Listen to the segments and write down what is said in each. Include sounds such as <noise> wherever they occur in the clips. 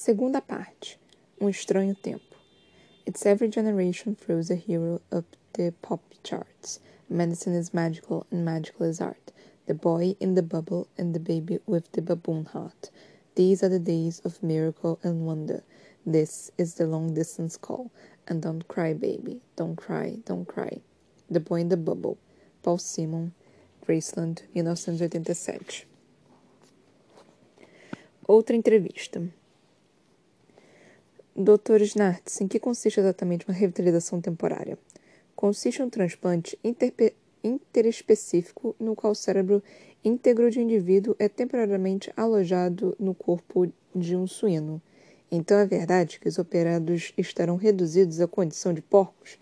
Segunda parte. Um estranho tempo. It's every generation throws a hero up the pop charts. Medicine is magical and magical is art. The boy in the bubble and the baby with the baboon heart. These are the days of miracle and wonder. This is the long distance call. And don't cry, baby. Don't cry, don't cry. The Boy in the Bubble. Paul Simon, Graceland, 1987. Outra entrevista. Dr. Snartz, em que consiste exatamente uma revitalização temporária? Consiste em um transplante interespecífico no qual o cérebro íntegro de um indivíduo é temporariamente alojado no corpo de um suíno. Então é verdade que os operados estarão reduzidos à condição de porcos?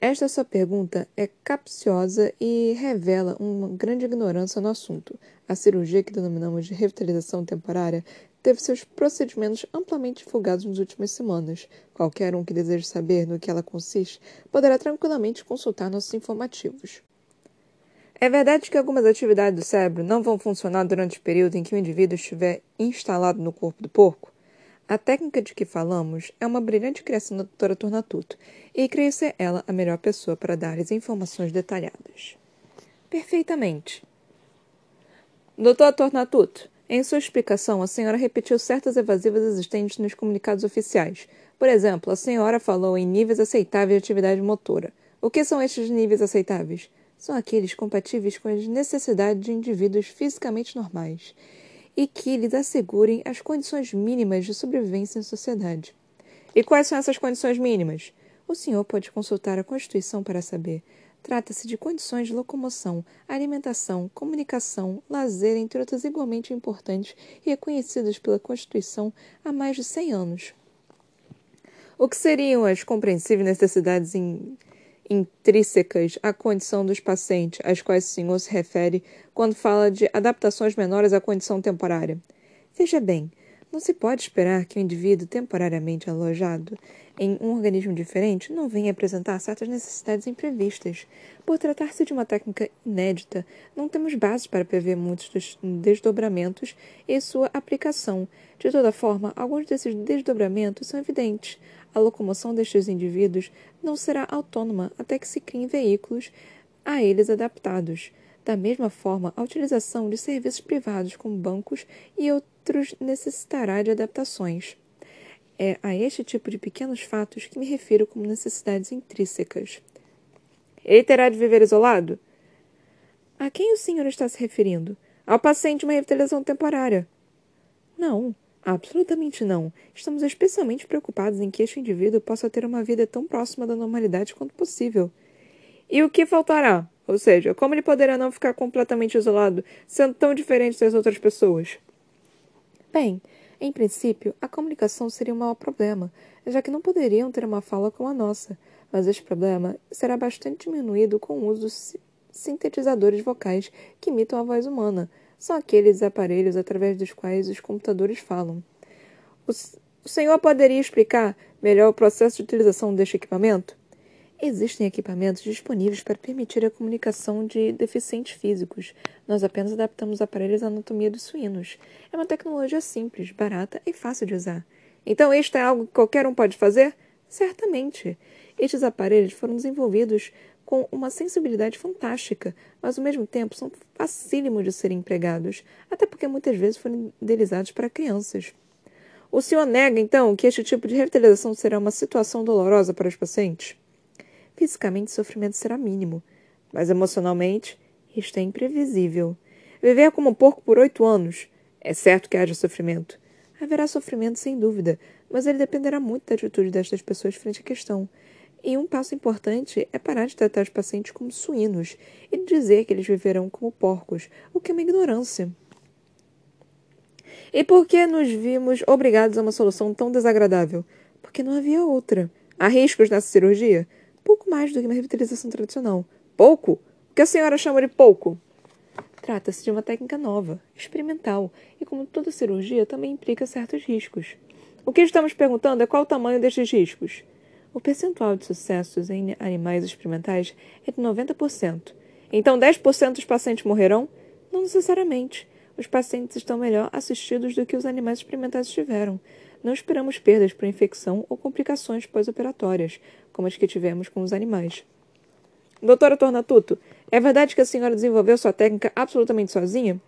Esta sua pergunta é capciosa e revela uma grande ignorância no assunto. A cirurgia que denominamos de revitalização temporária teve seus procedimentos amplamente divulgados nas últimas semanas. Qualquer um que deseje saber no que ela consiste poderá tranquilamente consultar nossos informativos. É verdade que algumas atividades do cérebro não vão funcionar durante o período em que o indivíduo estiver instalado no corpo do porco? A técnica de que falamos é uma brilhante criação da doutora Tornatuto, e creio ser ela a melhor pessoa para dar as informações detalhadas. Perfeitamente. Doutor Tornatuto, em sua explicação, a senhora repetiu certas evasivas existentes nos comunicados oficiais. Por exemplo, a senhora falou em níveis aceitáveis de atividade motora. O que são estes níveis aceitáveis? São aqueles compatíveis com as necessidades de indivíduos fisicamente normais e que lhes assegurem as condições mínimas de sobrevivência em sociedade. E quais são essas condições mínimas? O senhor pode consultar a Constituição para saber. Trata-se de condições de locomoção, alimentação, comunicação, lazer, entre outras igualmente importantes e reconhecidas pela Constituição há mais de 100 anos. O que seriam as compreensíveis necessidades in intrínsecas à condição dos pacientes, às quais o senhor se refere quando fala de adaptações menores à condição temporária. Veja bem, não se pode esperar que um indivíduo temporariamente alojado em um organismo diferente não venha apresentar certas necessidades imprevistas. Por tratar-se de uma técnica inédita, não temos bases para prever muitos dos desdobramentos e sua aplicação. De toda forma, alguns desses desdobramentos são evidentes. A locomoção destes indivíduos não será autônoma até que se criem veículos a eles adaptados. Da mesma forma, a utilização de serviços privados como bancos e outros necessitará de adaptações. É a este tipo de pequenos fatos que me refiro como necessidades intrínsecas. Ele terá de viver isolado? A quem o senhor está se referindo? Ao paciente de uma revitalização temporária. Não, absolutamente não. Estamos especialmente preocupados em que este indivíduo possa ter uma vida tão próxima da normalidade quanto possível. E o que faltará? Ou seja, como ele poderá não ficar completamente isolado, sendo tão diferente das outras pessoas? Bem, em princípio, a comunicação seria um mau problema, já que não poderiam ter uma fala como a nossa, mas este problema será bastante diminuído com o uso dos sintetizadores vocais que imitam a voz humana. São aqueles aparelhos através dos quais os computadores falam. O, o senhor poderia explicar melhor o processo de utilização deste equipamento? Existem equipamentos disponíveis para permitir a comunicação de deficientes físicos. Nós apenas adaptamos aparelhos à anatomia dos suínos. É uma tecnologia simples, barata e fácil de usar. Então, isto é algo que qualquer um pode fazer? Certamente. Estes aparelhos foram desenvolvidos com uma sensibilidade fantástica, mas ao mesmo tempo são facílimos de serem empregados, até porque muitas vezes foram idealizados para crianças. O senhor nega, então, que este tipo de revitalização será uma situação dolorosa para os pacientes? Fisicamente, o sofrimento será mínimo, mas emocionalmente, isto é imprevisível. Viver como um porco por oito anos. É certo que haja sofrimento. Haverá sofrimento, sem dúvida, mas ele dependerá muito da atitude destas pessoas frente à questão. E um passo importante é parar de tratar os pacientes como suínos e dizer que eles viverão como porcos, o que é uma ignorância. E por que nos vimos obrigados a uma solução tão desagradável? Porque não havia outra. Há riscos nessa cirurgia? Pouco mais do que uma revitalização tradicional. Pouco? O que a senhora chama de pouco? Trata-se de uma técnica nova, experimental, e como toda cirurgia, também implica certos riscos. O que estamos perguntando é qual o tamanho destes riscos. O percentual de sucessos em animais experimentais é de 90%. Então 10% dos pacientes morrerão? Não necessariamente. Os pacientes estão melhor assistidos do que os animais experimentais estiveram. Não esperamos perdas por infecção ou complicações pós-operatórias, como as que tivemos com os animais. Doutora Tornatuto, é verdade que a senhora desenvolveu sua técnica absolutamente sozinha?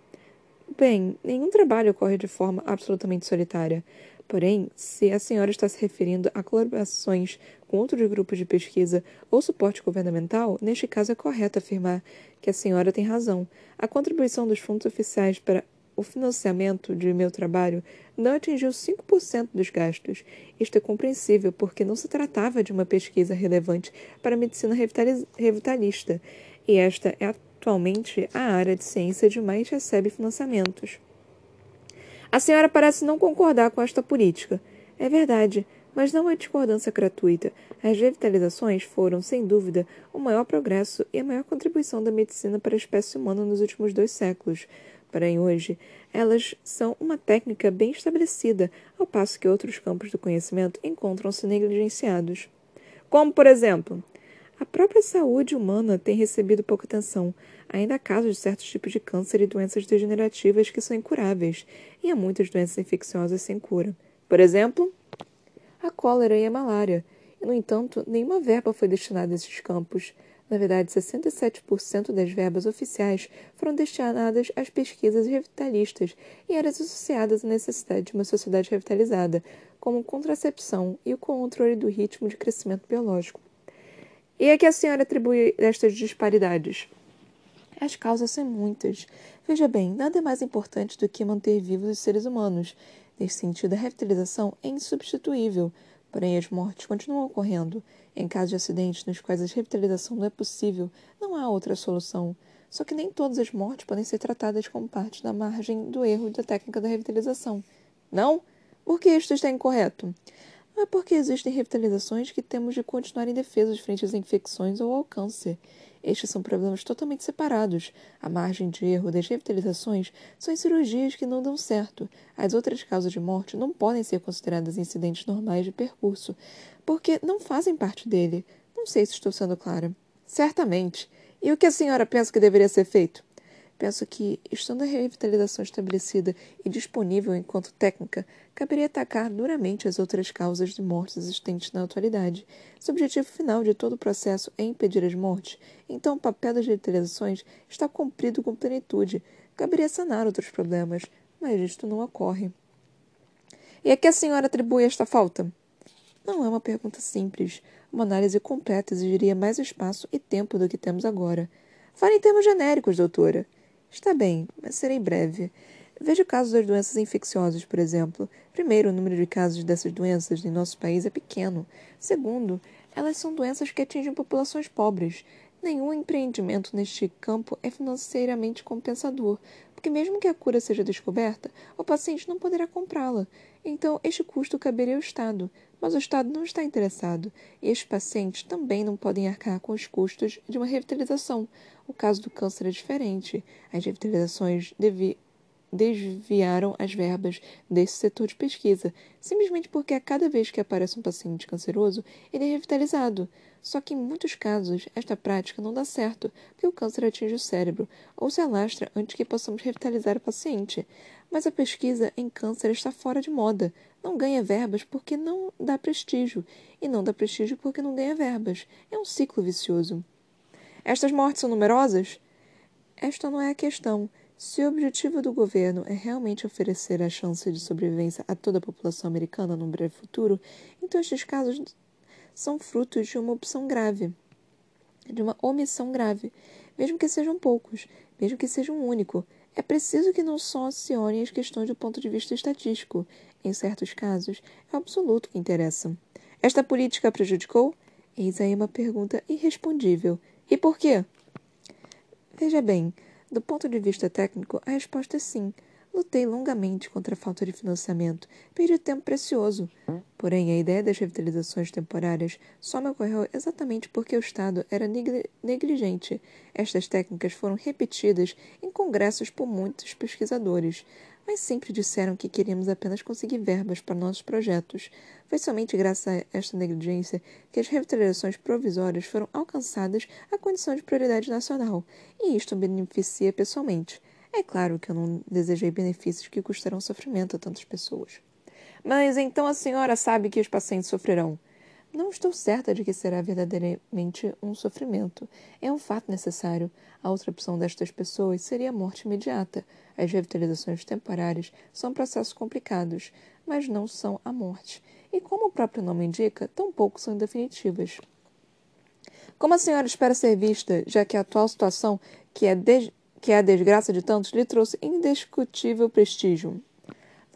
Bem, nenhum trabalho ocorre de forma absolutamente solitária. Porém, se a senhora está se referindo a colaborações com outros grupos de pesquisa ou suporte governamental, neste caso é correto afirmar que a senhora tem razão. A contribuição dos fundos oficiais para o financiamento de meu trabalho não atingiu 5% dos gastos. Isto é compreensível porque não se tratava de uma pesquisa relevante para a medicina revitalista, e esta é atualmente a área de ciência de mais recebe financiamentos. A senhora parece não concordar com esta política. É verdade, mas não é discordância gratuita. As revitalizações foram, sem dúvida, o maior progresso e a maior contribuição da medicina para a espécie humana nos últimos dois séculos. Porém, hoje, elas são uma técnica bem estabelecida, ao passo que outros campos do conhecimento encontram-se negligenciados. Como, por exemplo, a própria saúde humana tem recebido pouca atenção. Ainda há casos de certos tipos de câncer e doenças degenerativas que são incuráveis, e há muitas doenças infecciosas sem cura. Por exemplo, a cólera e a malária. E, no entanto, nenhuma verba foi destinada a esses campos. Na verdade, 67% das verbas oficiais foram destinadas às pesquisas revitalistas e eram associadas à necessidade de uma sociedade revitalizada, como contracepção e o controle do ritmo de crescimento biológico. E a que a senhora atribui estas disparidades? As causas são muitas. Veja bem, nada é mais importante do que manter vivos os seres humanos. Nesse sentido, a revitalização é insubstituível, porém as mortes continuam ocorrendo. Em casos de acidentes nos quais a revitalização não é possível, não há outra solução. Só que nem todas as mortes podem ser tratadas como parte da margem do erro da técnica da revitalização. Não? Por que isto está incorreto? Não é porque existem revitalizações que temos de continuar indefesos frente às infecções ou ao câncer. Estes são problemas totalmente separados. A margem de erro das revitalizações são em cirurgias que não dão certo. As outras causas de morte não podem ser consideradas incidentes normais de percurso, porque não fazem parte dele. Não sei se estou sendo clara. Certamente. E o que a senhora pensa que deveria ser feito? Penso que, estando a revitalização estabelecida e disponível enquanto técnica, caberia atacar duramente as outras causas de mortes existentes na atualidade. Se o objetivo final de todo o processo é impedir as mortes, então o papel das revitalizações está cumprido com plenitude. Caberia sanar outros problemas, mas isto não ocorre. E a que a senhora atribui esta falta? Não é uma pergunta simples. Uma análise completa exigiria mais espaço e tempo do que temos agora. Fale em termos genéricos, doutora. Está bem, mas serei breve. Veja o caso das doenças infecciosas, por exemplo. Primeiro, o número de casos dessas doenças em nosso país é pequeno. Segundo, elas são doenças que atingem populações pobres. Nenhum empreendimento neste campo é financeiramente compensador, porque, mesmo que a cura seja descoberta, o paciente não poderá comprá-la. Então, este custo caberia ao Estado, mas o Estado não está interessado, e estes pacientes também não podem arcar com os custos de uma revitalização. O caso do câncer é diferente. As revitalizações devi desviaram as verbas desse setor de pesquisa, simplesmente porque a cada vez que aparece um paciente canceroso, ele é revitalizado. Só que em muitos casos, esta prática não dá certo, porque o câncer atinge o cérebro ou se alastra antes que possamos revitalizar o paciente. Mas a pesquisa em câncer está fora de moda. Não ganha verbas porque não dá prestígio, e não dá prestígio porque não ganha verbas. É um ciclo vicioso. Estas mortes são numerosas? Esta não é a questão. Se o objetivo do governo é realmente oferecer a chance de sobrevivência a toda a população americana num breve futuro, então estes casos são frutos de uma opção grave, de uma omissão grave, mesmo que sejam poucos, mesmo que seja um único. É preciso que não só acionem as questões do ponto de vista estatístico. Em certos casos, é absoluto que interessa. Esta política prejudicou? Eis aí uma pergunta irrespondível. E por quê? Veja bem, do ponto de vista técnico, a resposta é sim. Lutei longamente contra a falta de financiamento. Perdi tempo precioso. Porém, a ideia das revitalizações temporárias só me ocorreu exatamente porque o Estado era negligente. Estas técnicas foram repetidas em congressos por muitos pesquisadores mas sempre disseram que queríamos apenas conseguir verbas para nossos projetos. Foi somente graças a esta negligência que as revitalizações provisórias foram alcançadas à condição de prioridade nacional, e isto beneficia pessoalmente. É claro que eu não desejei benefícios que custarão sofrimento a tantas pessoas. Mas então a senhora sabe que os pacientes sofrerão. Não estou certa de que será verdadeiramente um sofrimento. É um fato necessário. A outra opção destas pessoas seria a morte imediata. As revitalizações temporárias são processos complicados, mas não são a morte. E como o próprio nome indica, tampouco são definitivas. Como a senhora espera ser vista, já que a atual situação, que é, que é a desgraça de tantos, lhe trouxe indiscutível prestígio?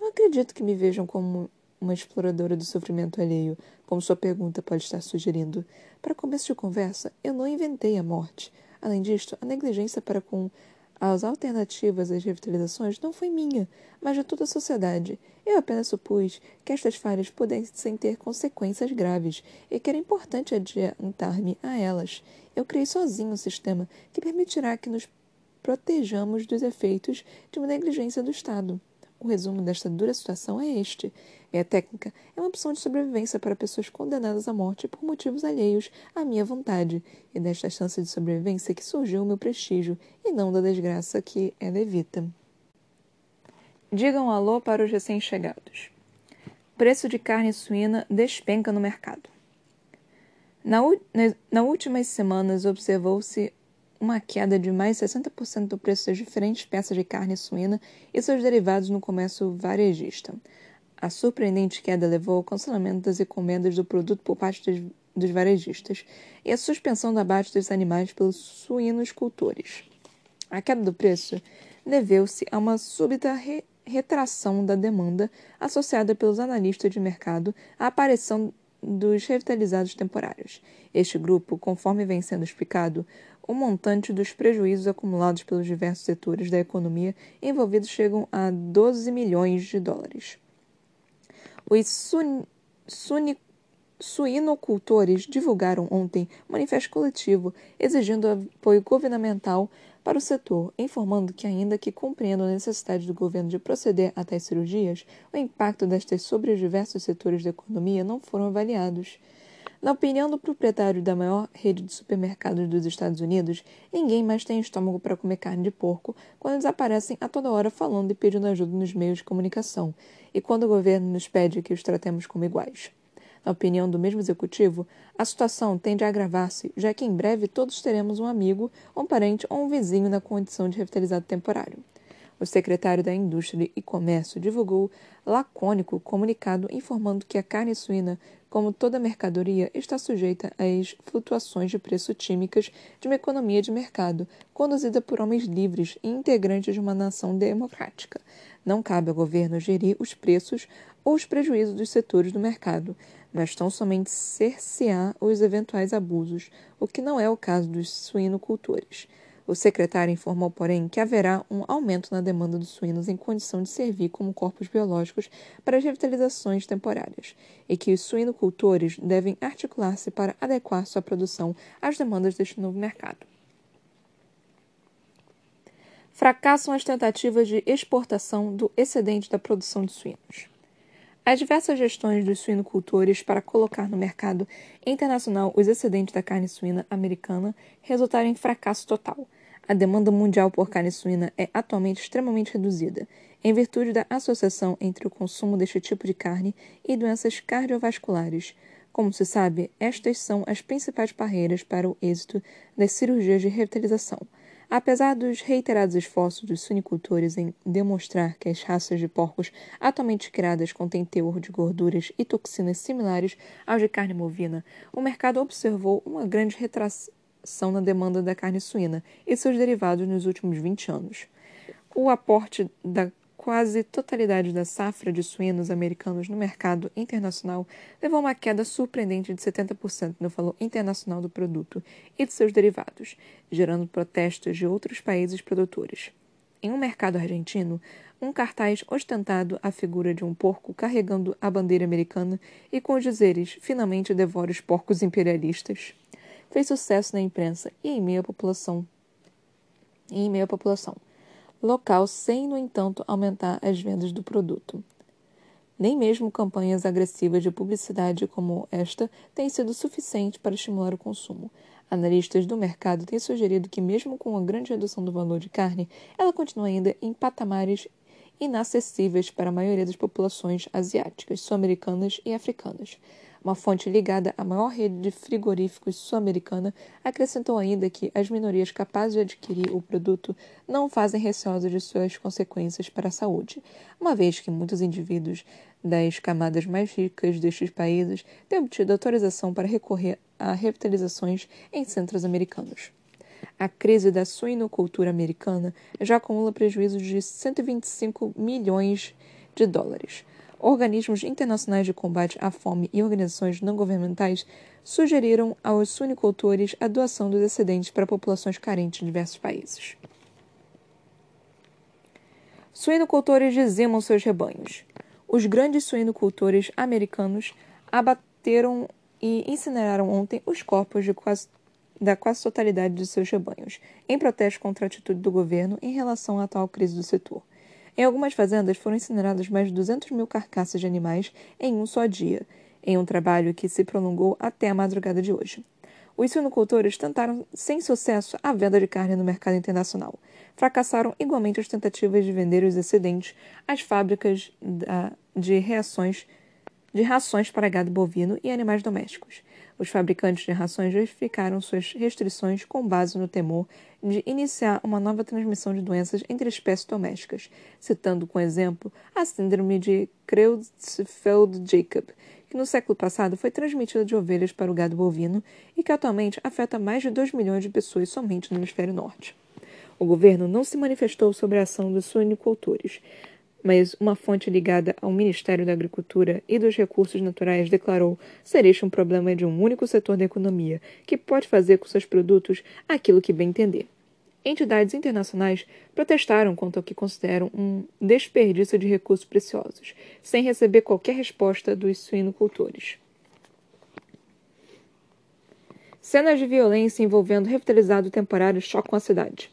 Não acredito que me vejam como uma exploradora do sofrimento alheio, como sua pergunta pode estar sugerindo. Para começo de conversa, eu não inventei a morte. Além disto, a negligência para com as alternativas às revitalizações não foi minha, mas de toda a sociedade. Eu apenas supus que estas falhas pudessem ter consequências graves e que era importante adiantar-me a elas. Eu criei sozinho um sistema que permitirá que nos protejamos dos efeitos de uma negligência do Estado. O resumo desta dura situação é este. Minha técnica é uma opção de sobrevivência para pessoas condenadas à morte por motivos alheios à minha vontade, e desta chance de sobrevivência que surgiu o meu prestígio, e não da desgraça que ela evita. Digam alô para os recém-chegados. Preço de carne suína despenca no mercado. Na, nas últimas semanas observou-se uma queda de mais 60% do preço das diferentes peças de carne suína e seus derivados no comércio varejista. A surpreendente queda levou ao cancelamento das encomendas do produto por parte dos, dos varejistas e à suspensão do abate dos animais pelos suínos-cultores. A queda do preço deveu-se a uma súbita re retração da demanda associada pelos analistas de mercado à aparição dos revitalizados temporários. Este grupo, conforme vem sendo explicado, o montante dos prejuízos acumulados pelos diversos setores da economia envolvidos chegam a 12 milhões de dólares. Os sun, suinocultores divulgaram ontem um manifesto coletivo exigindo apoio governamental para o setor, informando que, ainda que compreendam a necessidade do governo de proceder a tais cirurgias, o impacto destas sobre os diversos setores da economia não foram avaliados. Na opinião do proprietário da maior rede de supermercados dos Estados Unidos, ninguém mais tem estômago para comer carne de porco quando eles aparecem a toda hora falando e pedindo ajuda nos meios de comunicação, e quando o governo nos pede que os tratemos como iguais. Na opinião do mesmo executivo, a situação tende a agravar-se, já que em breve todos teremos um amigo, um parente ou um vizinho na condição de revitalizado temporário. O secretário da Indústria e Comércio divulgou lacônico comunicado informando que a carne suína, como toda mercadoria, está sujeita às flutuações de preço tímicas de uma economia de mercado, conduzida por homens livres e integrantes de uma nação democrática. Não cabe ao governo gerir os preços ou os prejuízos dos setores do mercado, mas tão somente cercear os eventuais abusos, o que não é o caso dos suinocultores. O secretário informou, porém, que haverá um aumento na demanda dos suínos em condição de servir como corpos biológicos para as revitalizações temporárias e que os suinocultores devem articular-se para adequar sua produção às demandas deste novo mercado. Fracassam as tentativas de exportação do excedente da produção de suínos. As diversas gestões dos suinocultores para colocar no mercado internacional os excedentes da carne suína americana resultaram em fracasso total, a demanda mundial por carne suína é atualmente extremamente reduzida, em virtude da associação entre o consumo deste tipo de carne e doenças cardiovasculares. Como se sabe, estas são as principais barreiras para o êxito das cirurgias de revitalização. Apesar dos reiterados esforços dos suinicultores em demonstrar que as raças de porcos atualmente criadas contêm teor de gorduras e toxinas similares aos de carne bovina, o mercado observou uma grande retração são na demanda da carne suína e seus derivados nos últimos 20 anos. O aporte da quase totalidade da safra de suínos americanos no mercado internacional levou a uma queda surpreendente de 70% no valor internacional do produto e de seus derivados, gerando protestos de outros países produtores. Em um mercado argentino, um cartaz ostentado a figura de um porco carregando a bandeira americana e com os dizeres: Finalmente devora os porcos imperialistas fez sucesso na imprensa e em meio à população. E em meio à população local, sem, no entanto, aumentar as vendas do produto. Nem mesmo campanhas agressivas de publicidade como esta têm sido suficientes para estimular o consumo. Analistas do mercado têm sugerido que, mesmo com a grande redução do valor de carne, ela continua ainda em patamares inacessíveis para a maioria das populações asiáticas, sul-americanas e africanas. Uma fonte ligada à maior rede de frigoríficos sul-americana acrescentou ainda que as minorias capazes de adquirir o produto não fazem receosos de suas consequências para a saúde, uma vez que muitos indivíduos das camadas mais ricas destes países têm obtido autorização para recorrer a revitalizações em centros americanos. A crise da suinocultura americana já acumula prejuízos de 125 milhões de dólares organismos internacionais de combate à fome e organizações não governamentais sugeriram aos suinicultores a doação dos excedentes para populações carentes em diversos países. Suinocultores dizimam seus rebanhos. Os grandes suinocultores americanos abateram e incineraram ontem os corpos quase, da quase totalidade de seus rebanhos, em protesto contra a atitude do governo em relação à atual crise do setor. Em algumas fazendas foram incineradas mais de 200 mil carcaças de animais em um só dia, em um trabalho que se prolongou até a madrugada de hoje. Os suinocultores tentaram sem sucesso a venda de carne no mercado internacional. Fracassaram igualmente as tentativas de vender os excedentes às fábricas de, reações, de rações para gado bovino e animais domésticos. Os fabricantes de rações justificaram suas restrições com base no temor de iniciar uma nova transmissão de doenças entre espécies domésticas, citando como exemplo a síndrome de Creutzfeldt-Jakob, que no século passado foi transmitida de ovelhas para o gado bovino e que atualmente afeta mais de 2 milhões de pessoas somente no hemisfério norte. O governo não se manifestou sobre a ação dos suinicultores, mas uma fonte ligada ao Ministério da Agricultura e dos Recursos Naturais declarou ser este um problema de um único setor da economia, que pode fazer com seus produtos aquilo que bem entender. Entidades internacionais protestaram quanto ao que consideram um desperdício de recursos preciosos, sem receber qualquer resposta dos suinocultores. Cenas de violência envolvendo revitalizado temporário chocam a cidade.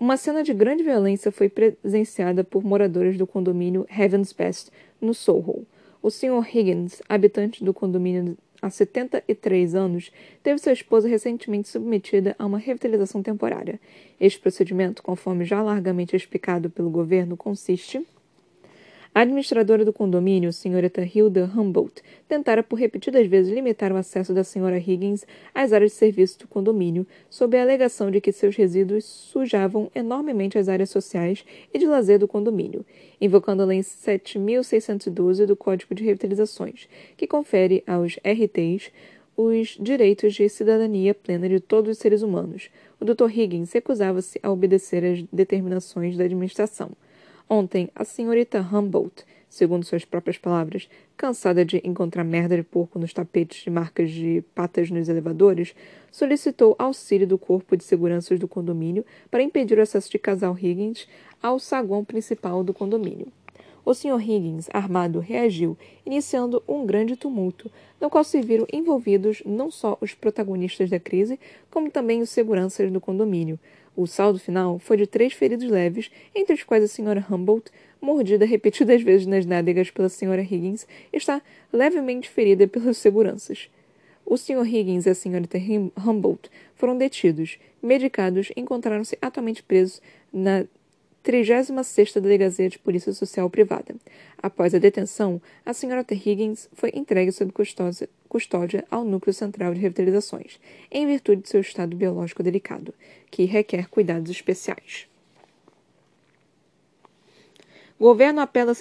Uma cena de grande violência foi presenciada por moradores do condomínio Heaven's Best, no Soho. O Sr. Higgins, habitante do condomínio há 73 anos, teve sua esposa recentemente submetida a uma revitalização temporária. Este procedimento, conforme já largamente explicado pelo governo, consiste a administradora do condomínio, senhorita Hilda Humboldt, tentara por repetidas vezes limitar o acesso da senhora Higgins às áreas de serviço do condomínio, sob a alegação de que seus resíduos sujavam enormemente as áreas sociais e de lazer do condomínio, invocando a Lei 7.612 do Código de Revitalizações, que confere aos RTs os direitos de cidadania plena de todos os seres humanos. O Dr. Higgins recusava-se a obedecer às determinações da administração. Ontem, a senhorita Humboldt, segundo suas próprias palavras, cansada de encontrar merda de porco nos tapetes de marcas de patas nos elevadores, solicitou auxílio do corpo de seguranças do condomínio para impedir o acesso de casal Higgins ao saguão principal do condomínio. O Sr. Higgins, armado, reagiu, iniciando um grande tumulto, no qual se viram envolvidos não só os protagonistas da crise, como também os seguranças do condomínio, o saldo final foi de três feridos leves, entre os quais a Sra. Humboldt, mordida repetidas vezes nas nádegas pela Sra. Higgins, está levemente ferida pelos seguranças. O Sr. Higgins e a Sra. Humboldt foram detidos, medicados e encontraram-se atualmente presos na 36ª Delegacia de Polícia Social Privada. Após a detenção, a Sra. Higgins foi entregue sob custódia, ao Núcleo Central de Revitalizações, em virtude de seu estado biológico delicado, que requer cuidados especiais. O governo apela à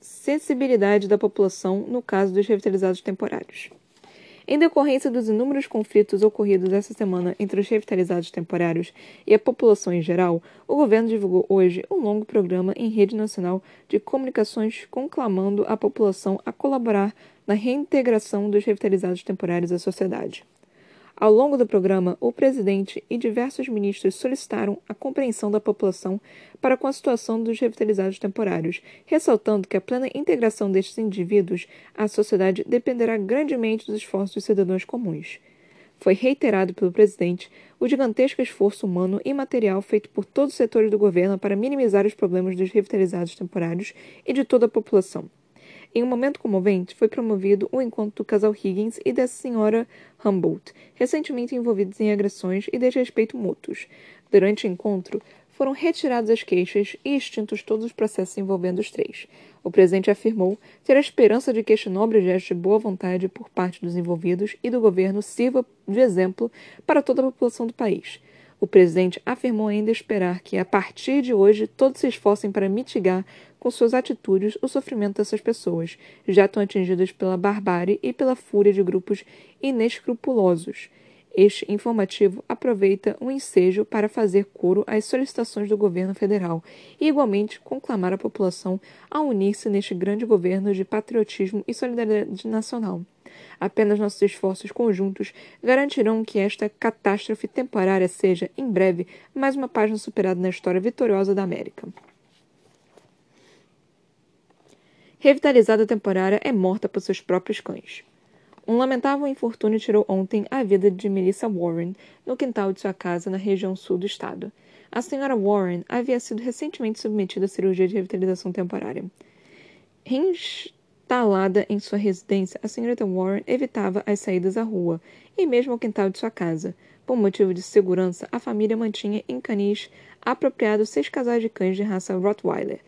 sensibilidade da população no caso dos revitalizados temporários. Em decorrência dos inúmeros conflitos ocorridos essa semana entre os revitalizados temporários e a população em geral, o governo divulgou hoje um longo programa em rede nacional de comunicações conclamando a população a colaborar na reintegração dos revitalizados temporários à sociedade. Ao longo do programa, o presidente e diversos ministros solicitaram a compreensão da população para com a situação dos revitalizados temporários, ressaltando que a plena integração destes indivíduos à sociedade dependerá grandemente dos esforços dos cidadãos comuns. Foi reiterado pelo presidente o gigantesco esforço humano e material feito por todos os setores do governo para minimizar os problemas dos revitalizados temporários e de toda a população. Em um momento comovente, foi promovido o encontro do casal Higgins e da senhora Humboldt, recentemente envolvidos em agressões e desrespeito mútuos. Durante o encontro, foram retiradas as queixas e extintos todos os processos envolvendo os três. O presidente afirmou ter a esperança de que este nobre gesto de boa vontade por parte dos envolvidos e do governo sirva de exemplo para toda a população do país. O presidente afirmou ainda esperar que, a partir de hoje, todos se esforcem para mitigar com suas atitudes o sofrimento dessas pessoas, já tão atingidas pela barbárie e pela fúria de grupos inescrupulosos. Este informativo aproveita o ensejo para fazer coro às solicitações do governo federal e, igualmente, conclamar a população a unir-se neste grande governo de patriotismo e solidariedade nacional. Apenas nossos esforços conjuntos garantirão que esta catástrofe temporária seja, em breve, mais uma página superada na história vitoriosa da América. Revitalizada temporária é morta por seus próprios cães. Um lamentável infortúnio tirou ontem a vida de Melissa Warren no quintal de sua casa na região sul do estado. A senhora Warren havia sido recentemente submetida a cirurgia de revitalização temporária. Reinstalada em sua residência, a senhorita Warren evitava as saídas à rua e mesmo ao quintal de sua casa. Por motivo de segurança, a família mantinha em canis apropriados seis casais de cães de raça Rottweiler,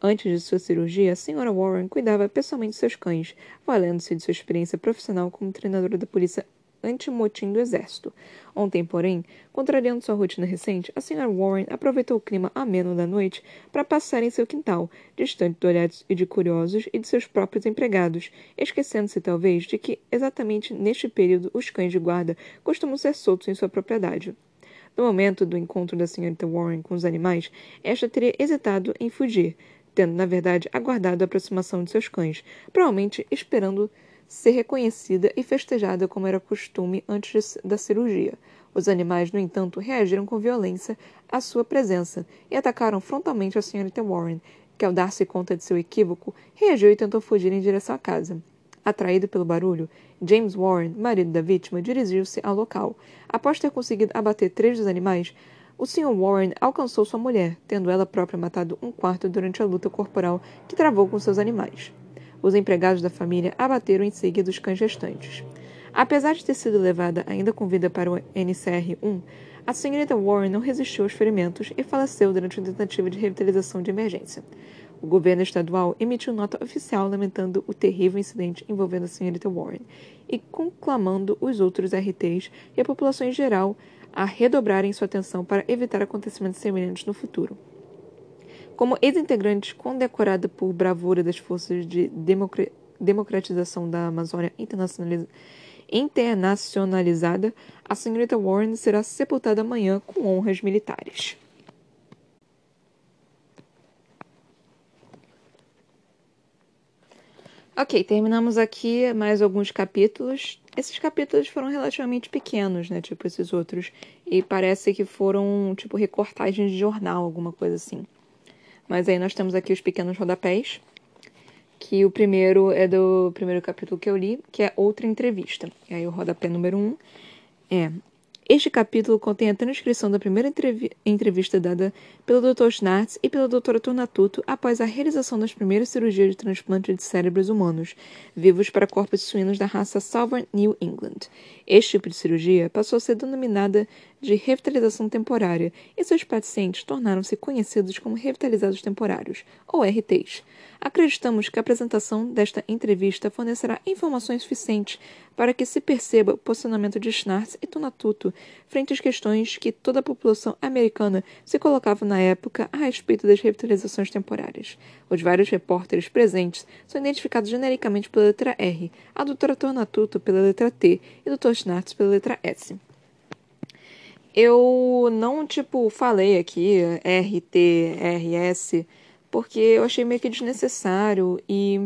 Antes de sua cirurgia, a senhora Warren cuidava pessoalmente de seus cães, valendo-se de sua experiência profissional como treinadora da polícia antimotim do exército. Ontem, porém, contrariando sua rotina recente, a senhora Warren aproveitou o clima ameno da noite para passar em seu quintal, distante de olhares e de curiosos e de seus próprios empregados, esquecendo-se talvez de que, exatamente neste período, os cães de guarda costumam ser soltos em sua propriedade. No momento do encontro da senhorita Warren com os animais, esta teria hesitado em fugir, tendo, na verdade, aguardado a aproximação de seus cães, provavelmente esperando ser reconhecida e festejada como era costume antes da cirurgia. Os animais, no entanto, reagiram com violência à sua presença e atacaram frontalmente a senhorita Warren, que, ao dar-se conta de seu equívoco, reagiu e tentou fugir em direção à casa. Atraído pelo barulho, James Warren, marido da vítima, dirigiu-se ao local. Após ter conseguido abater três dos animais, o Sr. Warren alcançou sua mulher, tendo ela própria matado um quarto durante a luta corporal que travou com seus animais. Os empregados da família abateram em seguida os cães restantes. Apesar de ter sido levada ainda com vida para o NCR-1, a senhorita Warren não resistiu aos ferimentos e faleceu durante uma tentativa de revitalização de emergência. O governo estadual emitiu nota oficial lamentando o terrível incidente envolvendo a senhorita Warren e conclamando os outros RTs e a população em geral a redobrarem sua atenção para evitar acontecimentos semelhantes no futuro. Como ex-integrante condecorada por bravura das forças de democratização da Amazônia internacionalizada, a senhorita Warren será sepultada amanhã com honras militares. Ok, terminamos aqui mais alguns capítulos. Esses capítulos foram relativamente pequenos, né? Tipo esses outros. E parece que foram, tipo, recortagens de jornal, alguma coisa assim. Mas aí nós temos aqui os pequenos rodapés. Que o primeiro é do primeiro capítulo que eu li, que é outra entrevista. E aí o rodapé número um é este capítulo contém a transcrição da primeira entrevista dada pelo Dr. Schnartz e pela Dra. Tornatuto após a realização das primeiras cirurgias de transplante de cérebros humanos vivos para corpos suínos da raça Southern New England. Este tipo de cirurgia passou a ser denominada de revitalização temporária e seus pacientes tornaram-se conhecidos como revitalizados temporários, ou RTs. Acreditamos que a apresentação desta entrevista fornecerá informações suficientes para que se perceba o posicionamento de Schnartz e Tonatuto frente às questões que toda a população americana se colocava na época a respeito das revitalizações temporárias. Os vários repórteres presentes são identificados genericamente pela letra R, a doutora Tornatuto pela letra T e o Dr. Schnartz pela letra S. Eu não, tipo, falei aqui RT, RS porque eu achei meio que desnecessário e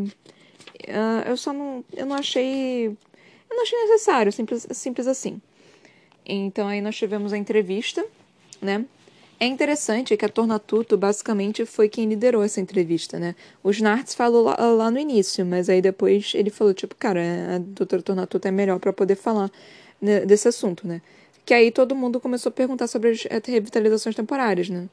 uh, eu só não, eu não achei, eu não achei necessário, simples, simples assim. Então aí nós tivemos a entrevista, né? É interessante que a Tornatuto basicamente foi quem liderou essa entrevista, né? O Snartz falou lá, lá, no início, mas aí depois ele falou, tipo, cara, a doutora Tornatuto é melhor para poder falar né, desse assunto, né? Que aí todo mundo começou a perguntar sobre as revitalizações temporárias, né?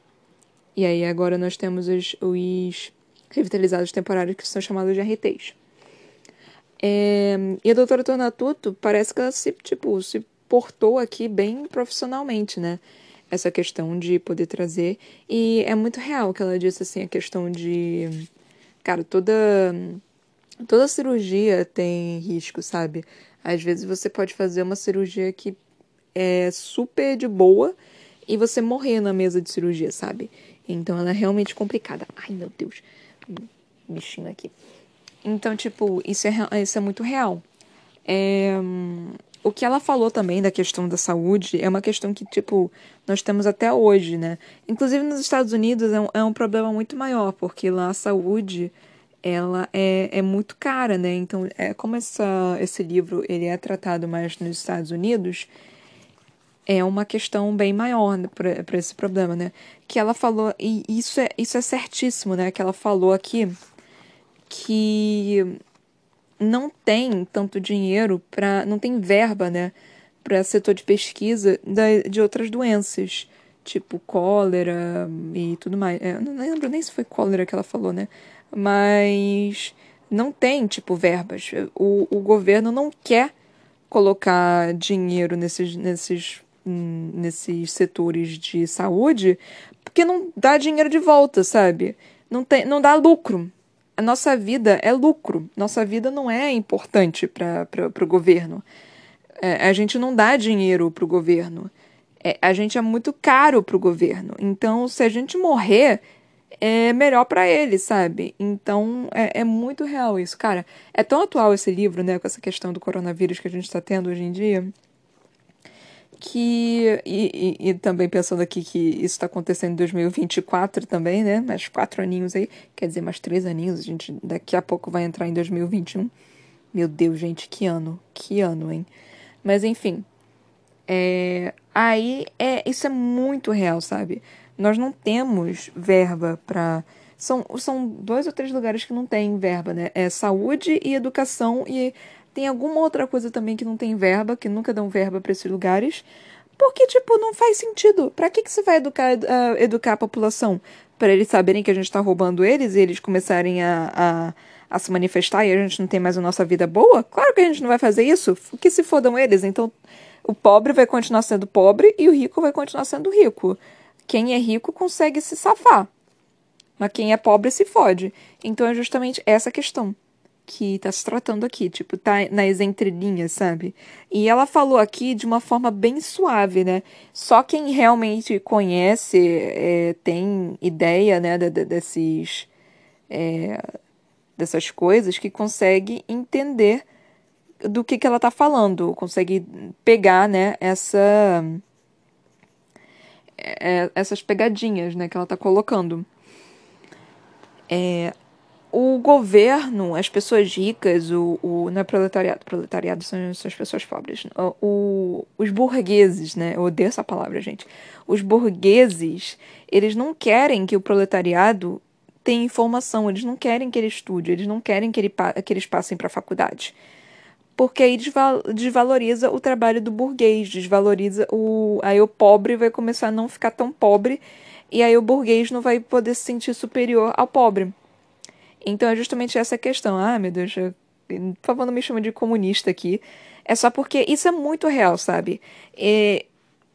E aí agora nós temos os, os revitalizados temporários que são chamados de RTs. É, e a doutora Tornatuto parece que ela se, tipo, se portou aqui bem profissionalmente, né? essa questão de poder trazer. E é muito real que ela disse, assim, a questão de. Cara, toda. Toda cirurgia tem risco, sabe? Às vezes você pode fazer uma cirurgia que é super de boa e você morrer na mesa de cirurgia, sabe? Então ela é realmente complicada. Ai, meu Deus. Bichinho aqui. Então, tipo, isso é, isso é muito real. É, o que ela falou também da questão da saúde é uma questão que, tipo, nós temos até hoje, né? Inclusive nos Estados Unidos é um, é um problema muito maior, porque lá a saúde ela é, é muito cara, né? Então, é como essa, esse livro ele é tratado mais nos Estados Unidos, é uma questão bem maior né, para esse problema, né? Que ela falou, e isso é, isso é certíssimo, né? Que ela falou aqui que não tem tanto dinheiro para. não tem verba, né? Para setor de pesquisa da, de outras doenças, tipo cólera e tudo mais. É, não lembro nem se foi cólera que ela falou, né? Mas não tem, tipo, verbas. O, o governo não quer colocar dinheiro nesses, nesses, nesses setores de saúde porque não dá dinheiro de volta, sabe? Não, tem, não dá lucro a nossa vida é lucro. Nossa vida não é importante para o governo. É, a gente não dá dinheiro para o governo. É, a gente é muito caro para o governo. Então, se a gente morrer, é melhor para ele, sabe? Então, é, é, muito real isso. Cara, é tão atual esse livro, né, com essa questão do coronavírus que a gente está tendo hoje em dia que e, e, e, também pensando aqui que isso está acontecendo em 2024 também, né? Mais quatro aninhos aí, quer dizer, mais três aninhos, a gente daqui a pouco vai entrar em 2021. Meu Deus, gente, que ano, que ano, hein? Mas enfim, é, aí é isso é muito real, sabe? Nós não temos verba para são, são dois ou três lugares que não tem verba, né? É saúde e educação e tem alguma outra coisa também que não tem verba, que nunca dão verba para esses lugares. Porque, tipo, não faz sentido. Pra que, que você vai educar, uh, educar a população? Para eles saberem que a gente tá roubando eles e eles começarem a, a, a, se manifestar e a gente não tem mais a nossa vida boa? Claro que a gente não vai fazer isso. Que se fodam eles. Então, o pobre vai continuar sendo pobre e o rico vai continuar sendo rico. Quem é rico consegue se safar. Mas quem é pobre se fode. Então é justamente essa questão que tá se tratando aqui, tipo, tá nas entrelinhas, sabe? E ela falou aqui de uma forma bem suave, né? Só quem realmente conhece, é, tem ideia, né, de, de, desses, é, dessas coisas, que consegue entender do que, que ela tá falando, consegue pegar, né, essa... É, essas pegadinhas, né, que ela tá colocando. É, o governo, as pessoas ricas, o, o não é proletariado, proletariado são, são as pessoas pobres, o, os burgueses, né? Eu odeio essa palavra, gente. Os burgueses, eles não querem que o proletariado tenha informação, eles não querem que ele estude, eles não querem que, ele, que eles passem para a faculdade. Porque aí desvaloriza o trabalho do burguês, desvaloriza o. Aí o pobre vai começar a não ficar tão pobre, e aí o burguês não vai poder se sentir superior ao pobre. Então é justamente essa questão. Ah, meu Deus, eu, por favor, não me chama de comunista aqui. É só porque isso é muito real, sabe? E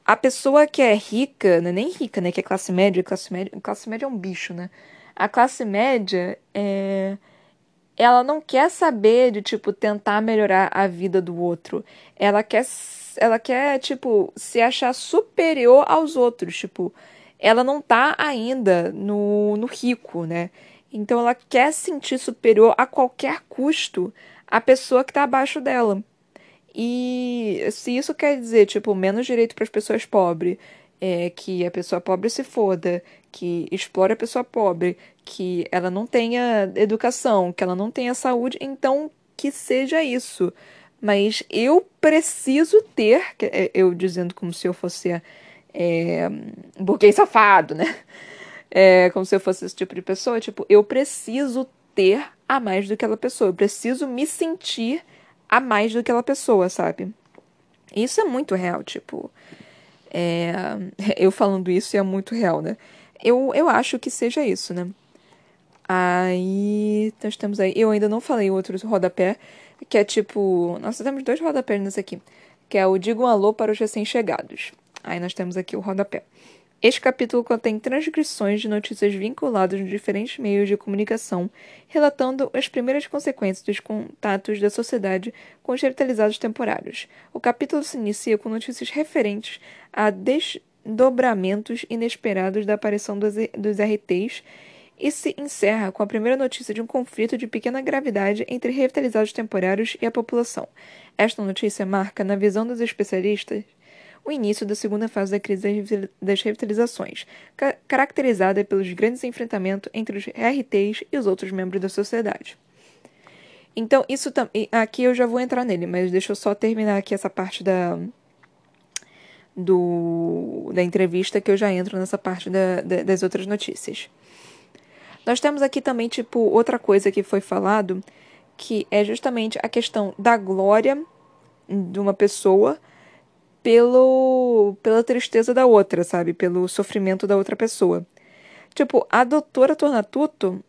a pessoa que é rica, não é nem rica, né? Que é classe média, classe média, classe média é um bicho, né? A classe média é ela não quer saber de tipo tentar melhorar a vida do outro. Ela quer ela quer tipo se achar superior aos outros, tipo, ela não tá ainda no, no rico, né? Então ela quer sentir superior a qualquer custo a pessoa que está abaixo dela. E se isso quer dizer, tipo, menos direito para as pessoas pobres, é, que a pessoa pobre se foda, que explore a pessoa pobre, que ela não tenha educação, que ela não tenha saúde, então que seja isso. Mas eu preciso ter, é, eu dizendo como se eu fosse é, burguês safado, né? É, como se eu fosse esse tipo de pessoa, tipo, eu preciso ter a mais do que aquela pessoa, eu preciso me sentir a mais do que aquela pessoa, sabe? Isso é muito real, tipo. É, <laughs> eu falando isso é muito real, né? Eu, eu acho que seja isso, né? Aí nós temos aí. Eu ainda não falei outro rodapé, que é tipo. Nós temos dois rodapés nesse aqui. Que é o Diga um alô para os recém-chegados. Aí nós temos aqui o rodapé. Este capítulo contém transcrições de notícias vinculadas a diferentes meios de comunicação, relatando as primeiras consequências dos contatos da sociedade com os revitalizados temporários. O capítulo se inicia com notícias referentes a desdobramentos inesperados da aparição dos, dos RTs e se encerra com a primeira notícia de um conflito de pequena gravidade entre revitalizados temporários e a população. Esta notícia marca, na visão dos especialistas, início da segunda fase da crise das revitalizações, ca caracterizada pelos grandes enfrentamentos entre os RTs e os outros membros da sociedade. Então, isso também. Aqui eu já vou entrar nele, mas deixa eu só terminar aqui essa parte da. Do, da entrevista que eu já entro nessa parte da, da, das outras notícias. Nós temos aqui também, tipo, outra coisa que foi falado, que é justamente a questão da glória de uma pessoa pelo pela tristeza da outra, sabe? Pelo sofrimento da outra pessoa. Tipo, a doutora Tornatuto,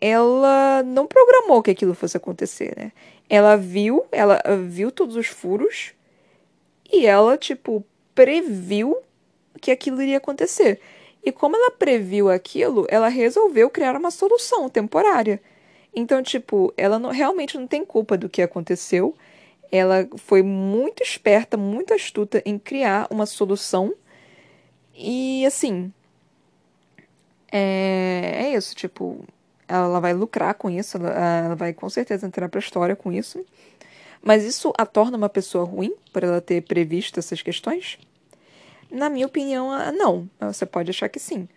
ela não programou que aquilo fosse acontecer, né? Ela viu, ela viu todos os furos e ela, tipo, previu que aquilo iria acontecer. E como ela previu aquilo, ela resolveu criar uma solução temporária. Então, tipo, ela não, realmente não tem culpa do que aconteceu ela foi muito esperta, muito astuta em criar uma solução. E assim. É, é isso, tipo, ela vai lucrar com isso, ela, ela vai com certeza entrar pra história com isso. Mas isso a torna uma pessoa ruim por ela ter previsto essas questões? Na minha opinião, não. Você pode achar que sim.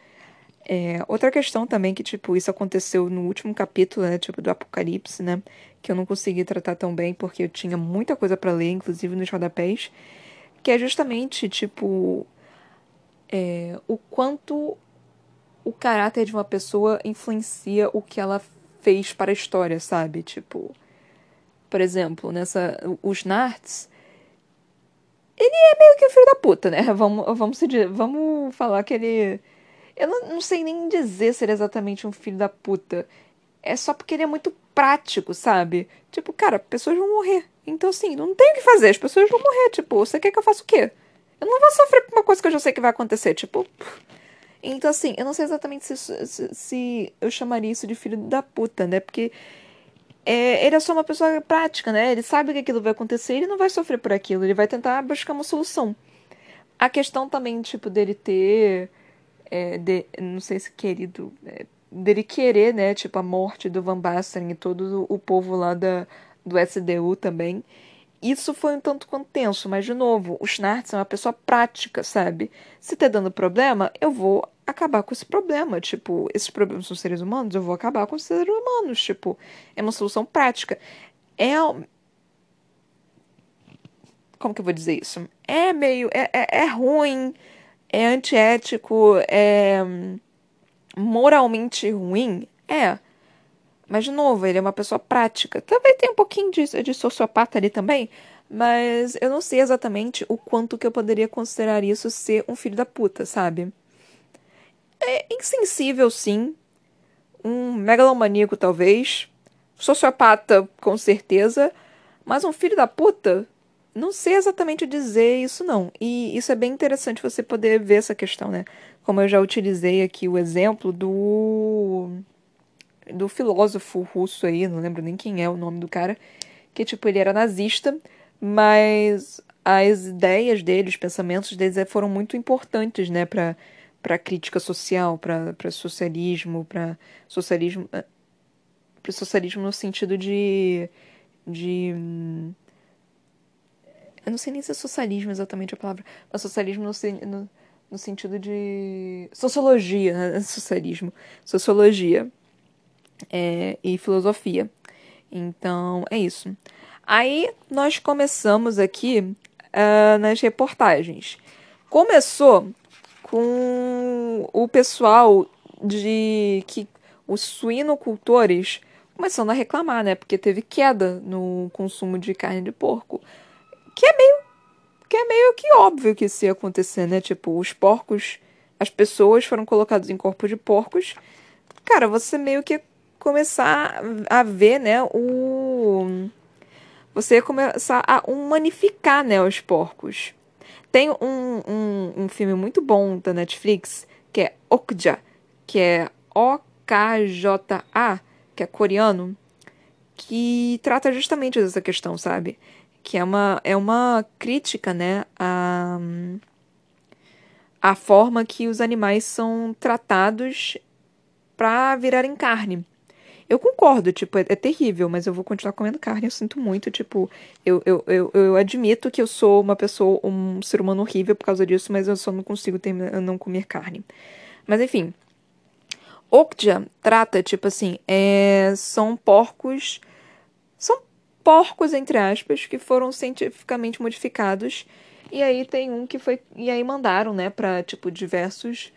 É, outra questão também que, tipo, isso aconteceu no último capítulo, né, tipo, do Apocalipse, né, que eu não consegui tratar tão bem porque eu tinha muita coisa para ler, inclusive nos rodapés, que é justamente, tipo, é, o quanto o caráter de uma pessoa influencia o que ela fez para a história, sabe? Tipo, por exemplo, nessa, os Narts, ele é meio que filho da puta, né? <laughs> Vamos, vamos, vamos falar que ele eu não, não sei nem dizer se ele é exatamente um filho da puta. É só porque ele é muito prático, sabe? Tipo, cara, pessoas vão morrer. Então, assim, não tem o que fazer, as pessoas vão morrer. Tipo, você quer que eu faça o quê? Eu não vou sofrer por uma coisa que eu já sei que vai acontecer. Tipo. Então, assim, eu não sei exatamente se, se, se eu chamaria isso de filho da puta, né? Porque é, ele é só uma pessoa prática, né? Ele sabe que aquilo vai acontecer ele não vai sofrer por aquilo. Ele vai tentar buscar uma solução. A questão também, tipo, dele ter é, de, não sei se querido, é, dele querer, né, tipo, a morte do Van Basten e todo o povo lá da, do SDU também. Isso foi um tanto quanto tenso, mas de novo, o Schnartz é uma pessoa prática, sabe? Se tá dando problema, eu vou acabar com esse problema. Tipo, esses problemas são seres humanos, eu vou acabar com os seres humanos. Tipo, é uma solução prática. É. Como que eu vou dizer isso? É meio. É, é, é ruim é antiético, é moralmente ruim? É. Mas, de novo, ele é uma pessoa prática. Talvez tenha um pouquinho de, de sociopata ali também, mas eu não sei exatamente o quanto que eu poderia considerar isso ser um filho da puta, sabe? É insensível, sim. Um megalomaníaco, talvez. Sociopata, com certeza. Mas um filho da puta? Não sei exatamente dizer isso, não. E isso é bem interessante você poder ver essa questão, né? Como eu já utilizei aqui o exemplo do. do filósofo russo aí, não lembro nem quem é o nome do cara, que, tipo, ele era nazista, mas as ideias dele, os pensamentos deles foram muito importantes, né, para para crítica social, para socialismo, para socialismo, eh, para socialismo no sentido de de hum, eu não sei nem se é socialismo exatamente a palavra, mas socialismo no, no, no sentido de. Sociologia, né? <laughs> Socialismo. Sociologia é, e filosofia. Então, é isso. Aí nós começamos aqui uh, nas reportagens. Começou com o pessoal de que os suinocultores começando a reclamar, né? Porque teve queda no consumo de carne de porco. Que é meio. Que é meio que óbvio que isso ia acontecer, né? Tipo, os porcos. As pessoas foram colocadas em corpos de porcos. Cara, você meio que começar a ver, né? O. Você ia começar a humanificar, né? Os porcos. Tem um, um, um filme muito bom da Netflix, que é Okja, que é O-K-J-A, que é coreano, que trata justamente dessa questão, sabe? Que é uma, é uma crítica, né, a, a forma que os animais são tratados para virarem carne. Eu concordo, tipo, é, é, terrível, mas eu vou continuar comendo carne, eu sinto muito, tipo, eu, eu, eu, eu admito que eu sou uma pessoa, um ser humano horrível por causa disso, mas eu só não consigo terminar, não comer carne. Mas enfim. Okja trata, tipo assim, é, são porcos. São porcos, entre aspas, que foram cientificamente modificados. E aí tem um que foi. E aí mandaram, né, pra, tipo, diversos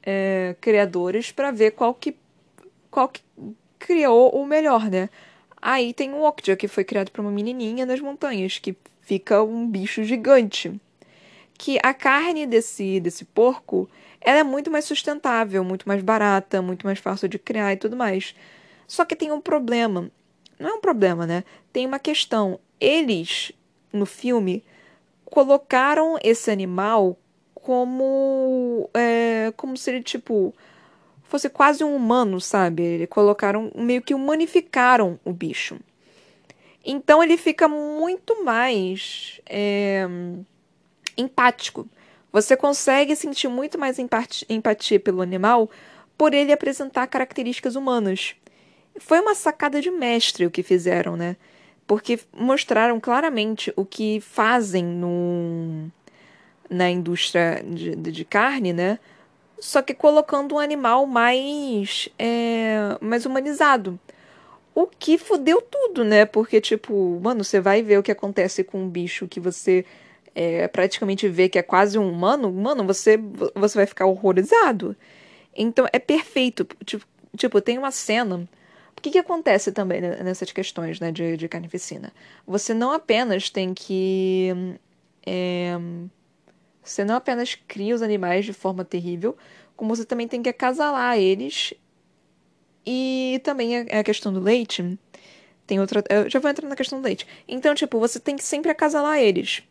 é, criadores para ver qual que. qual que criou o melhor, né? Aí tem o Okja, que foi criado por uma menininha nas montanhas, que fica um bicho gigante. Que a carne desse, desse porco ela é muito mais sustentável, muito mais barata, muito mais fácil de criar e tudo mais. Só que tem um problema. Não é um problema, né? Tem uma questão. Eles, no filme, colocaram esse animal como. É, como se ele, tipo fosse quase um humano, sabe? Eles colocaram, meio que humanificaram o bicho. Então ele fica muito mais é, empático. Você consegue sentir muito mais empatia pelo animal por ele apresentar características humanas. Foi uma sacada de mestre o que fizeram, né? Porque mostraram claramente o que fazem no, na indústria de, de carne, né? só que colocando um animal mais, é, mais humanizado. O que fudeu tudo, né? Porque, tipo, mano, você vai ver o que acontece com um bicho que você é, praticamente vê que é quase um humano, mano, você, você vai ficar horrorizado. Então é perfeito. Tipo, tipo tem uma cena. O que, que acontece também nessas questões né, de, de carnificina? Você não apenas tem que. É, você não apenas cria os animais de forma terrível, como você também tem que acasalar eles. E também a questão do leite. Tem outra. Eu já vou entrar na questão do leite. Então, tipo, você tem que sempre acasalar eles.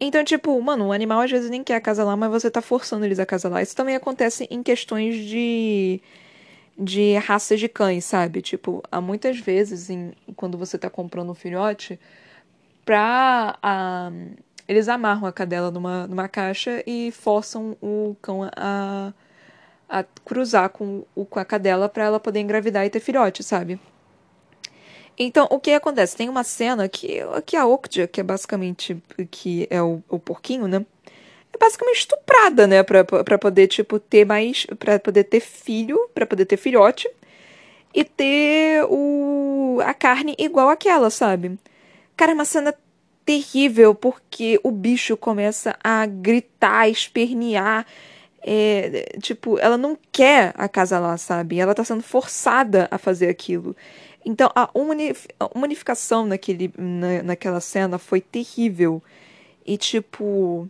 Então, tipo, mano, o animal às vezes nem quer acasalar, mas você tá forçando eles a acasalar. Isso também acontece em questões de. De raças de cães, sabe? Tipo, há muitas vezes, em, quando você tá comprando um filhote, pra. A, eles amarram a cadela numa, numa caixa e forçam o cão a, a cruzar com, o, com a cadela para ela poder engravidar e ter filhote, sabe? Então, o que acontece? Tem uma cena que, que a Okja, que é basicamente que é o, o porquinho, né? É basicamente estuprada, né? Pra, pra poder, tipo, ter mais. para poder ter filho, para poder ter filhote. E ter o, a carne igual aquela, sabe? Cara, é uma cena terrível porque o bicho começa a gritar, a espernear. É, tipo, ela não quer acasalar, sabe? Ela tá sendo forçada a fazer aquilo. Então, a, unificação naquele, na, naquela cena foi terrível. E, tipo.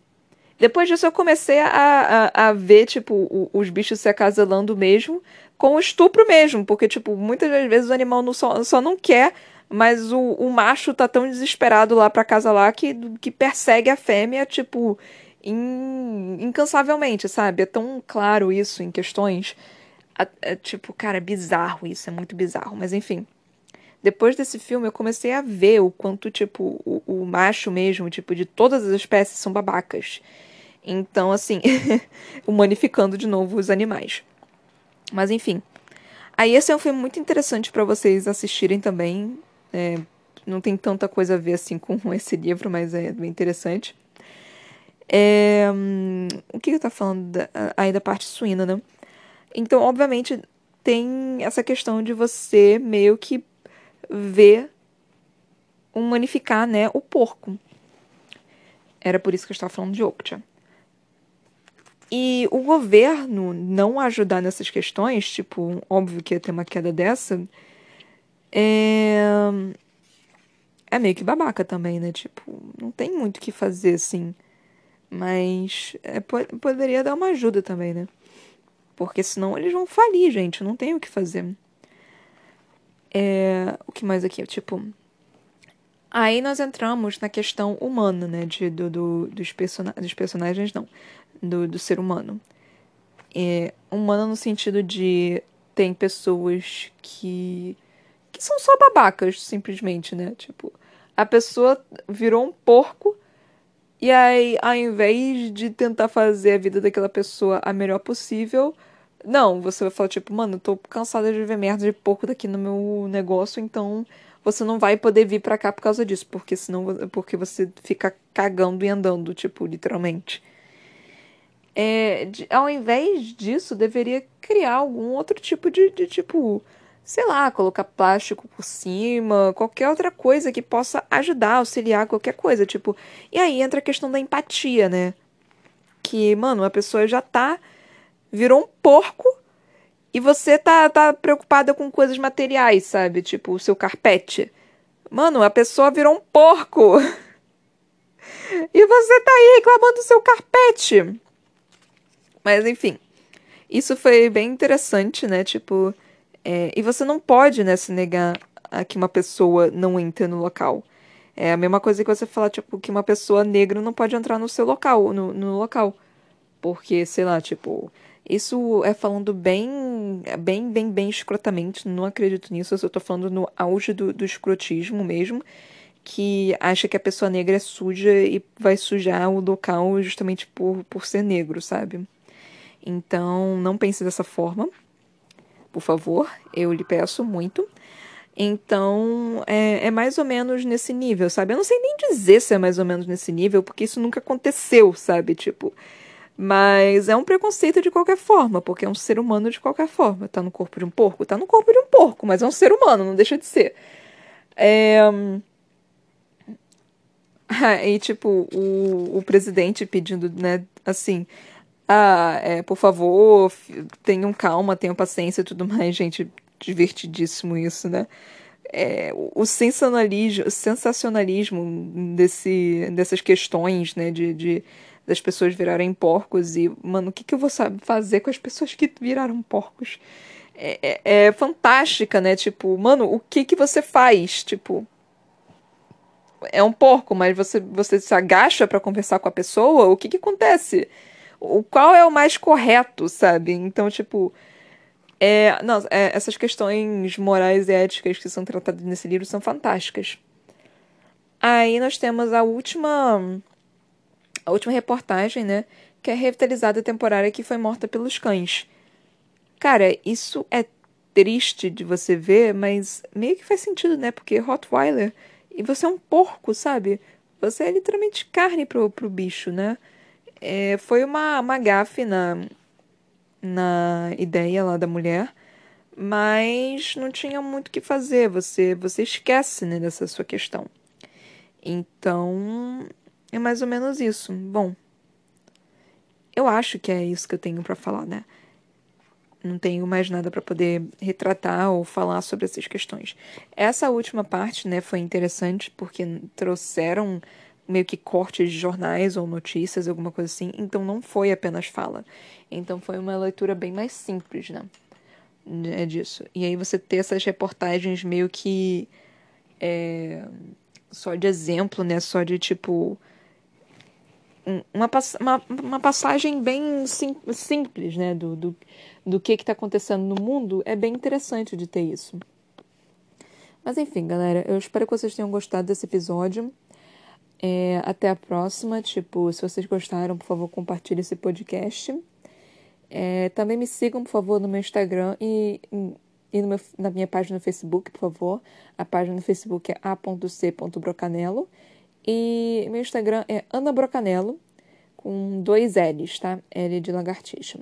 Depois disso, eu comecei a, a, a ver, tipo, os bichos se acasalando mesmo, com o estupro mesmo. Porque, tipo, muitas das vezes o animal não só, só não quer mas o, o macho tá tão desesperado lá pra casa lá que, que persegue a fêmea, tipo, in, incansavelmente, sabe? É tão claro isso em questões. É, tipo, cara, é bizarro isso, é muito bizarro. Mas enfim. Depois desse filme, eu comecei a ver o quanto, tipo, o, o macho mesmo, tipo, de todas as espécies são babacas. Então, assim, <laughs> humanificando de novo os animais. Mas enfim. Aí esse é um filme muito interessante para vocês assistirem também. É, não tem tanta coisa a ver assim <laughs> com esse livro, mas é bem interessante. É, hum, o que eu tá falando da, aí da parte suína, né? Então, obviamente, tem essa questão de você meio que ver humanificar, né, o porco. Era por isso que eu estava falando de Okja. E o governo não ajudar nessas questões, tipo, óbvio que ia ter uma queda dessa, é... é meio que babaca também, né? Tipo, não tem muito o que fazer assim. Mas é, poderia dar uma ajuda também, né? Porque senão eles vão falir, gente. Não tem o que fazer. É... O que mais aqui? Tipo. Aí nós entramos na questão humana, né? De, do, do dos, person dos personagens, não. Do, do ser humano. É, humano no sentido de tem pessoas que. que são só babacas, simplesmente, né? Tipo, a pessoa virou um porco. E aí, ao invés de tentar fazer a vida daquela pessoa a melhor possível, não, você vai falar, tipo, mano, eu tô cansada de ver merda de porco daqui no meu negócio, então você não vai poder vir para cá por causa disso, porque senão porque você fica cagando e andando, tipo, literalmente. É, de, ao invés disso, deveria criar algum outro tipo de, de tipo, sei lá, colocar plástico por cima, qualquer outra coisa que possa ajudar, auxiliar qualquer coisa, tipo. E aí entra a questão da empatia, né? Que, mano, a pessoa já tá virou um porco e você tá, tá preocupada com coisas materiais, sabe? Tipo, o seu carpete. Mano, a pessoa virou um porco. <laughs> e você tá aí reclamando do seu carpete. Mas enfim. Isso foi bem interessante, né? Tipo. É, e você não pode, né, se negar a que uma pessoa não entre no local. É a mesma coisa que você falar, tipo, que uma pessoa negra não pode entrar no seu local, no, no local. Porque, sei lá, tipo, isso é falando bem, bem, bem, bem escrotamente. Não acredito nisso. Eu tô falando no auge do, do escrotismo mesmo. Que acha que a pessoa negra é suja e vai sujar o local justamente por, por ser negro, sabe? Então, não pense dessa forma. Por favor, eu lhe peço muito. Então, é, é, mais ou menos nesse nível, sabe? Eu não sei nem dizer se é mais ou menos nesse nível, porque isso nunca aconteceu, sabe? Tipo, mas é um preconceito de qualquer forma, porque é um ser humano de qualquer forma. Tá no corpo de um porco? Tá no corpo de um porco, mas é um ser humano, não deixa de ser. É... <laughs> E, tipo, o, o presidente pedindo, né, assim, ah, é, por favor, tenham calma, tenham paciência e tudo mais, gente, divertidíssimo isso, né? É, o sensacionalismo, sensacionalismo desse, dessas questões, né, de, de das pessoas virarem porcos e, mano, o que, que eu vou fazer com as pessoas que viraram porcos? É, é, é, fantástica, né? Tipo, mano, o que que você faz? Tipo, é um porco, mas você, você se agacha para conversar com a pessoa? O que que acontece? O qual é o mais correto, sabe? Então, tipo, é, não, é, essas questões morais e éticas que são tratadas nesse livro são fantásticas. Aí nós temos a última a última reportagem, né? Que é a revitalizada temporária que foi morta pelos cães. Cara, isso é triste de você ver, mas meio que faz sentido, né? Porque Rottweiler. E você é um porco, sabe? Você é literalmente carne pro, pro bicho, né? É, foi uma, uma gafe na, na ideia lá da mulher, mas não tinha muito o que fazer. Você, você esquece né, dessa sua questão. Então, é mais ou menos isso. Bom, eu acho que é isso que eu tenho para falar, né? Não tenho mais nada para poder retratar ou falar sobre essas questões. Essa última parte, né, foi interessante porque trouxeram meio que cortes de jornais ou notícias, alguma coisa assim. Então não foi apenas fala. Então foi uma leitura bem mais simples, né? É disso. E aí você ter essas reportagens meio que é, só de exemplo, né? Só de tipo uma, uma, uma passagem bem sim, simples né, do, do, do que está acontecendo no mundo, é bem interessante de ter isso. Mas enfim, galera, eu espero que vocês tenham gostado desse episódio. É, até a próxima. Tipo, se vocês gostaram, por favor, compartilhe esse podcast. É, também me sigam, por favor, no meu Instagram e, e meu, na minha página no Facebook, por favor. A página no Facebook é a.c.brocanelo. E meu Instagram é Ana Brocanello, com dois L's, tá? L de lagartixa.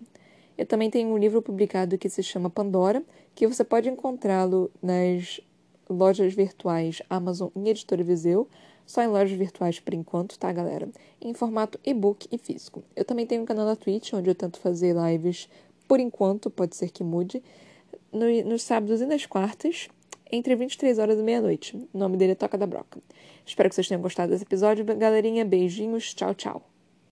Eu também tenho um livro publicado que se chama Pandora, que você pode encontrá-lo nas lojas virtuais Amazon e Editora Viseu, só em lojas virtuais por enquanto, tá, galera? Em formato e-book e físico. Eu também tenho um canal na Twitch, onde eu tento fazer lives por enquanto, pode ser que mude, no, nos sábados e nas quartas, entre 23 horas e meia-noite. O nome dele é Toca da Broca. Espero que vocês tenham gostado desse episódio, galerinha. Beijinhos, tchau, tchau.